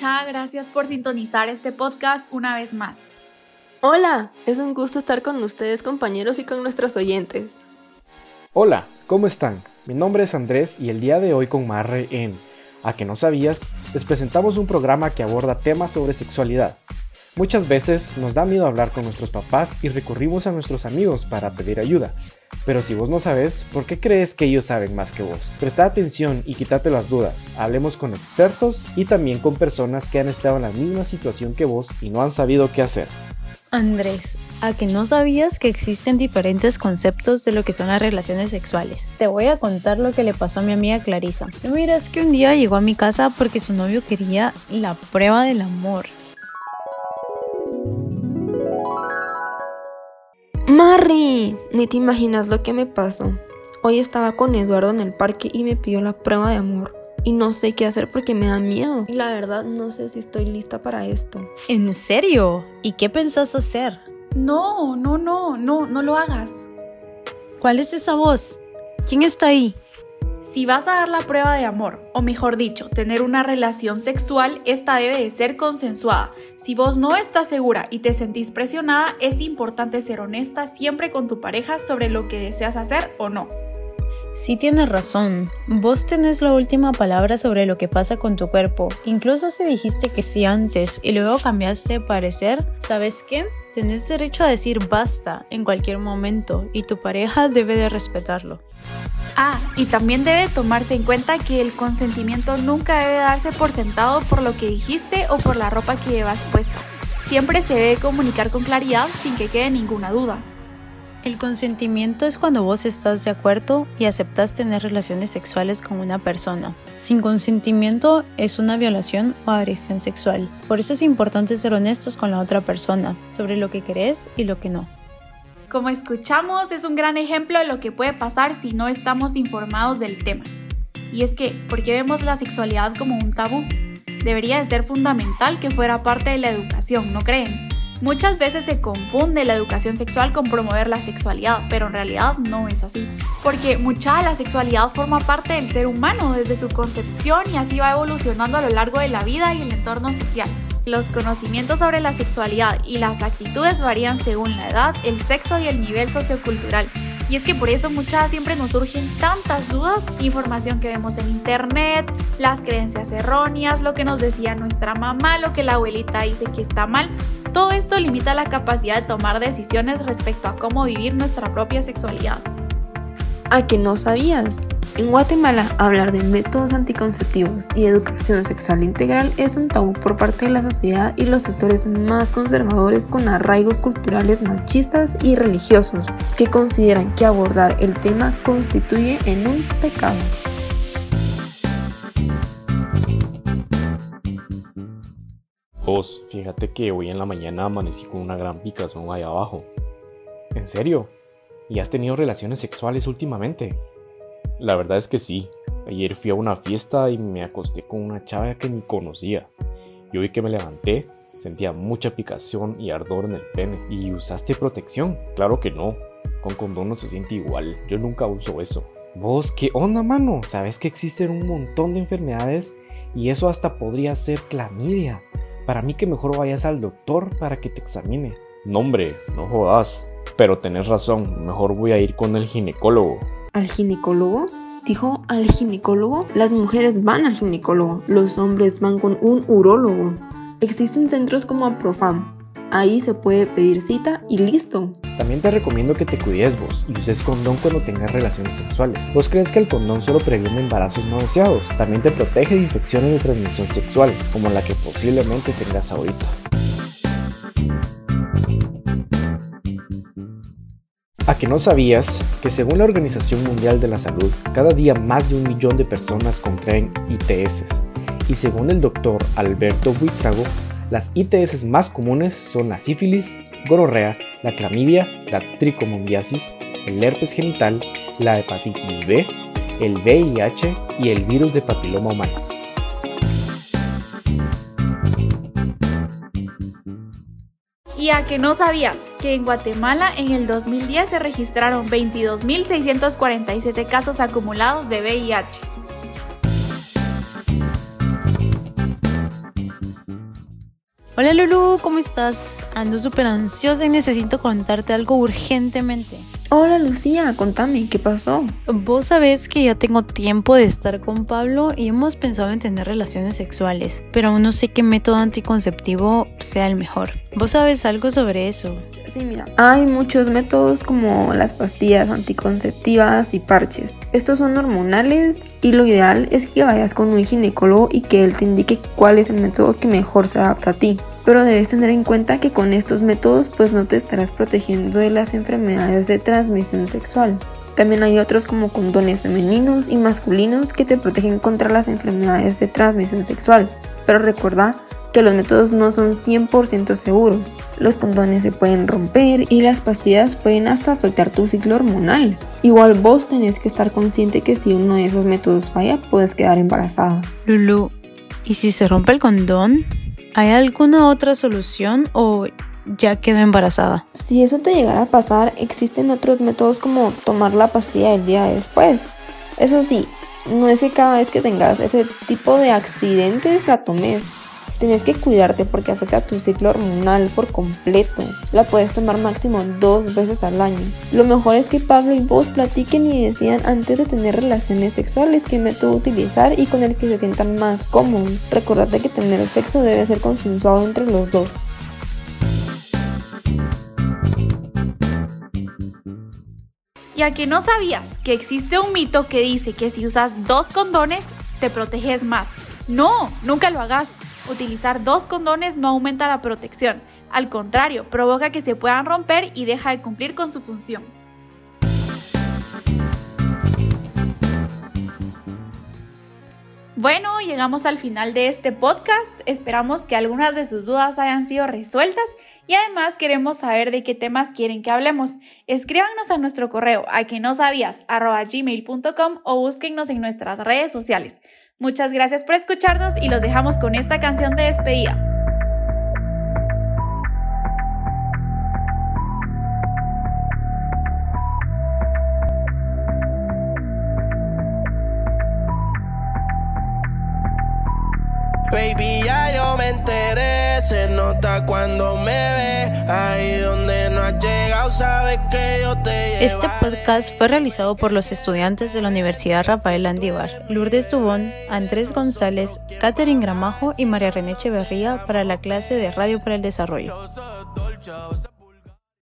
gracias por sintonizar este podcast una vez más. Hola, es un gusto estar con ustedes compañeros y con nuestros oyentes. Hola, ¿cómo están? Mi nombre es Andrés y el día de hoy con Marre en A que no sabías, les presentamos un programa que aborda temas sobre sexualidad. Muchas veces nos da miedo hablar con nuestros papás y recurrimos a nuestros amigos para pedir ayuda. Pero si vos no sabes, ¿por qué crees que ellos saben más que vos? Presta atención y quítate las dudas. Hablemos con expertos y también con personas que han estado en la misma situación que vos y no han sabido qué hacer. Andrés, ¿a que no sabías que existen diferentes conceptos de lo que son las relaciones sexuales? Te voy a contar lo que le pasó a mi amiga Clarisa. Mira, es que un día llegó a mi casa porque su novio quería la prueba del amor. Marry, ni te imaginas lo que me pasó. Hoy estaba con Eduardo en el parque y me pidió la prueba de amor. Y no sé qué hacer porque me da miedo. Y la verdad no sé si estoy lista para esto. ¿En serio? ¿Y qué pensás hacer? No, no, no, no, no lo hagas. ¿Cuál es esa voz? ¿Quién está ahí? Si vas a dar la prueba de amor, o mejor dicho, tener una relación sexual, esta debe de ser consensuada. Si vos no estás segura y te sentís presionada, es importante ser honesta siempre con tu pareja sobre lo que deseas hacer o no. Sí tienes razón, vos tenés la última palabra sobre lo que pasa con tu cuerpo. Incluso si dijiste que sí antes y luego cambiaste de parecer, ¿sabes qué? Tenés derecho a decir basta en cualquier momento y tu pareja debe de respetarlo. Ah, y también debe tomarse en cuenta que el consentimiento nunca debe darse por sentado por lo que dijiste o por la ropa que llevas puesta. Siempre se debe comunicar con claridad sin que quede ninguna duda. El consentimiento es cuando vos estás de acuerdo y aceptas tener relaciones sexuales con una persona. Sin consentimiento es una violación o agresión sexual. Por eso es importante ser honestos con la otra persona sobre lo que querés y lo que no. Como escuchamos, es un gran ejemplo de lo que puede pasar si no estamos informados del tema. Y es que, ¿por qué vemos la sexualidad como un tabú? Debería de ser fundamental que fuera parte de la educación, ¿no creen? Muchas veces se confunde la educación sexual con promover la sexualidad, pero en realidad no es así. Porque mucha de la sexualidad forma parte del ser humano desde su concepción y así va evolucionando a lo largo de la vida y el entorno social. Los conocimientos sobre la sexualidad y las actitudes varían según la edad, el sexo y el nivel sociocultural. Y es que por eso muchas siempre nos surgen tantas dudas, información que vemos en internet, las creencias erróneas, lo que nos decía nuestra mamá, lo que la abuelita dice que está mal. Todo esto limita la capacidad de tomar decisiones respecto a cómo vivir nuestra propia sexualidad. ¿A que no sabías? En Guatemala, hablar de métodos anticonceptivos y educación sexual integral es un tabú por parte de la sociedad y los sectores más conservadores con arraigos culturales machistas y religiosos, que consideran que abordar el tema constituye en un pecado. Vos, fíjate que hoy en la mañana amanecí con una gran picazón ahí abajo. ¿En serio? ¿Y has tenido relaciones sexuales últimamente? La verdad es que sí. Ayer fui a una fiesta y me acosté con una chava que ni conocía. Y hoy que me levanté, sentía mucha picación y ardor en el pene. ¿Y usaste protección? Claro que no. Con condón no se siente igual. Yo nunca uso eso. ¿Vos qué onda, mano? ¿Sabes que existen un montón de enfermedades? Y eso hasta podría ser clamidia. Para mí que mejor vayas al doctor para que te examine. No, hombre, no jodas. Pero tenés razón, mejor voy a ir con el ginecólogo. ¿Al ginecólogo? Dijo al ginecólogo. Las mujeres van al ginecólogo, los hombres van con un urólogo. Existen centros como Profam. Ahí se puede pedir cita y listo. También te recomiendo que te cuides vos y uses condón cuando tengas relaciones sexuales. ¿Vos crees que el condón solo previene embarazos no deseados? También te protege de infecciones de transmisión sexual, como la que posiblemente tengas ahorita. Que no sabías que según la Organización Mundial de la Salud, cada día más de un millón de personas contraen ITS? Y según el doctor Alberto Buitrago, las ITS más comunes son la sífilis, gonorrea, la clamidia, la tricomondiasis, el herpes genital, la hepatitis B, el VIH y el virus de papiloma humano. ¿Y a que no sabías que en Guatemala en el 2010 se registraron 22.647 casos acumulados de VIH? Hola Lulu, ¿cómo estás? Ando súper ansiosa y necesito contarte algo urgentemente. Hola Lucía, contame, ¿qué pasó? Vos sabés que ya tengo tiempo de estar con Pablo y hemos pensado en tener relaciones sexuales, pero aún no sé qué método anticonceptivo sea el mejor. ¿Vos sabes algo sobre eso? Sí, mira, hay muchos métodos como las pastillas anticonceptivas y parches. Estos son hormonales y lo ideal es que vayas con un ginecólogo y que él te indique cuál es el método que mejor se adapta a ti pero debes tener en cuenta que con estos métodos pues no te estarás protegiendo de las enfermedades de transmisión sexual. También hay otros como condones femeninos y masculinos que te protegen contra las enfermedades de transmisión sexual. Pero recuerda que los métodos no son 100% seguros. Los condones se pueden romper y las pastillas pueden hasta afectar tu ciclo hormonal. Igual vos tenés que estar consciente que si uno de esos métodos falla, puedes quedar embarazada. Lulu, ¿y si se rompe el condón? ¿Hay alguna otra solución o ya quedó embarazada? Si eso te llegara a pasar, existen otros métodos como tomar la pastilla el día después. Eso sí, no es que cada vez que tengas ese tipo de accidentes la tomes Tienes que cuidarte porque afecta tu ciclo hormonal por completo. La puedes tomar máximo dos veces al año. Lo mejor es que Pablo y vos platiquen y decían antes de tener relaciones sexuales qué método utilizar y con el que se sientan más cómodos. Recordate que tener sexo debe ser consensuado entre los dos. Y a que no sabías que existe un mito que dice que si usas dos condones te proteges más. No, nunca lo hagas. Utilizar dos condones no aumenta la protección, al contrario, provoca que se puedan romper y deja de cumplir con su función. Bueno, llegamos al final de este podcast. Esperamos que algunas de sus dudas hayan sido resueltas y además queremos saber de qué temas quieren que hablemos. Escríbanos a nuestro correo a que no sabías o búsquennos en nuestras redes sociales. Muchas gracias por escucharnos y los dejamos con esta canción de despedida. Baby, ya yo me enteré, se nota cuando me ve, ahí donde no has Este podcast fue realizado por los estudiantes de la Universidad Rafael Andívar, Lourdes Dubón, Andrés González, Catherine Gramajo y María René Echeverría para la clase de Radio para el Desarrollo.